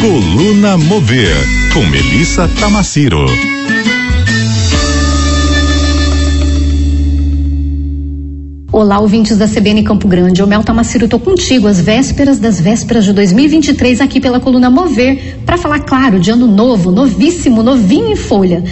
Coluna Mover, com Melissa Tamaciro. Olá, ouvintes da CBN Campo Grande. O Mel Tamaciro, tô contigo às vésperas das vésperas de 2023 aqui pela coluna Mover para falar, claro, de ano novo, novíssimo, novinho em folha.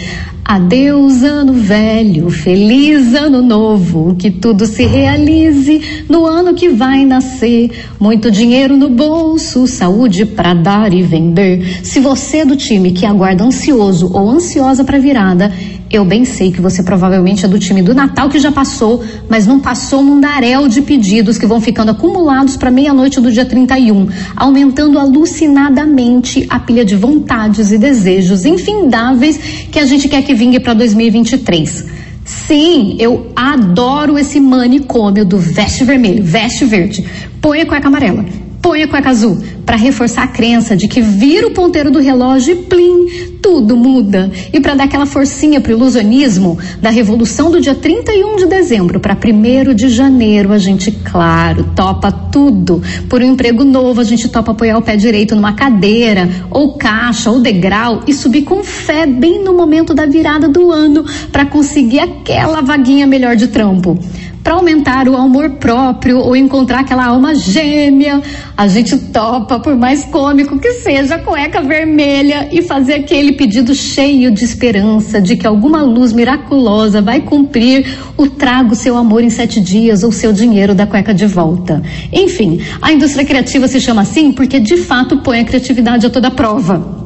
Adeus, ano velho, feliz ano novo, que tudo se realize no ano que vai nascer. Muito dinheiro no bolso, saúde para dar e vender. Se você é do time que aguarda ansioso ou ansiosa para virada, eu bem sei que você provavelmente é do time do Natal que já passou, mas não passou um mundaréu de pedidos que vão ficando acumulados para meia-noite do dia 31, aumentando alucinadamente a pilha de vontades e desejos infindáveis que a gente quer que vingue para 2023. Sim, eu adoro esse manicômio do veste vermelho, veste verde, põe a cueca amarela põe a cueca azul para reforçar a crença de que vira o ponteiro do relógio e plim, tudo muda. E para dar aquela forcinha pro ilusionismo da revolução do dia 31 de dezembro para 1 de janeiro, a gente, claro, topa tudo. Por um emprego novo, a gente topa apoiar o pé direito numa cadeira, ou caixa, ou degrau e subir com fé bem no momento da virada do ano para conseguir aquela vaguinha melhor de trampo para aumentar o amor próprio ou encontrar aquela alma gêmea. A gente topa, por mais cômico que seja, a cueca vermelha e fazer aquele pedido cheio de esperança de que alguma luz miraculosa vai cumprir o trago seu amor em sete dias ou seu dinheiro da cueca de volta. Enfim, a indústria criativa se chama assim porque de fato põe a criatividade a toda prova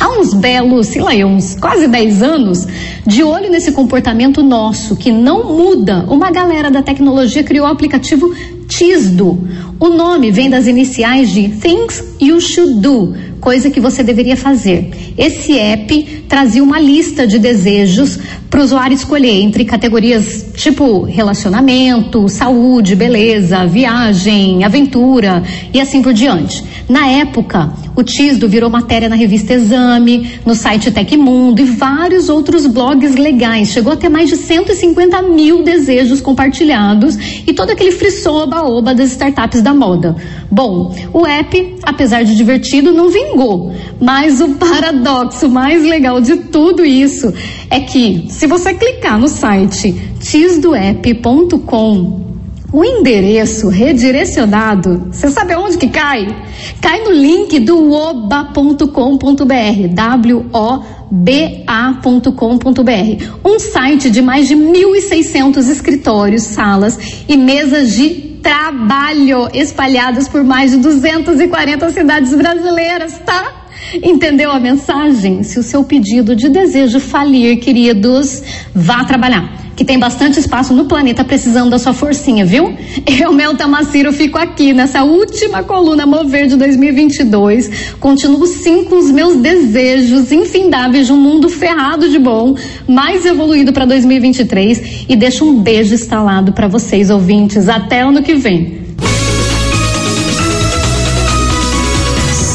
há uns belos, sei lá, uns quase 10 anos, de olho nesse comportamento nosso, que não muda, uma galera da tecnologia criou o aplicativo Tisdo. O nome vem das iniciais de Things You Should Do, coisa que você deveria fazer. Esse app trazia uma lista de desejos para o usuário escolher entre categorias tipo relacionamento, saúde, beleza, viagem, aventura e assim por diante. Na época, o Tisdo virou matéria na revista Exame, no site Tecmundo e vários outros blogs legais. Chegou a ter mais de 150 mil desejos compartilhados e todo aquele frisson oba-oba das startups da moda. Bom, o app, apesar de divertido, não vingou. Mas o paradoxo mais legal de tudo isso é que, se você clicar no site tisdoapp.com, o endereço redirecionado, você sabe aonde que cai? Cai no link do oba.com.br, W-O-B-A.com.br, um site de mais de 1.600 escritórios, salas e mesas de trabalho espalhadas por mais de 240 cidades brasileiras, tá? Entendeu a mensagem? Se o seu pedido de desejo falir, queridos, vá trabalhar que tem bastante espaço no planeta precisando da sua forcinha, viu? Eu, Mel Tamaciro, fico aqui nessa última coluna Mover de 2022. Continuo sim com os meus desejos infindáveis de um mundo ferrado de bom, mais evoluído para 2023 e deixo um beijo instalado para vocês ouvintes. Até ano que vem.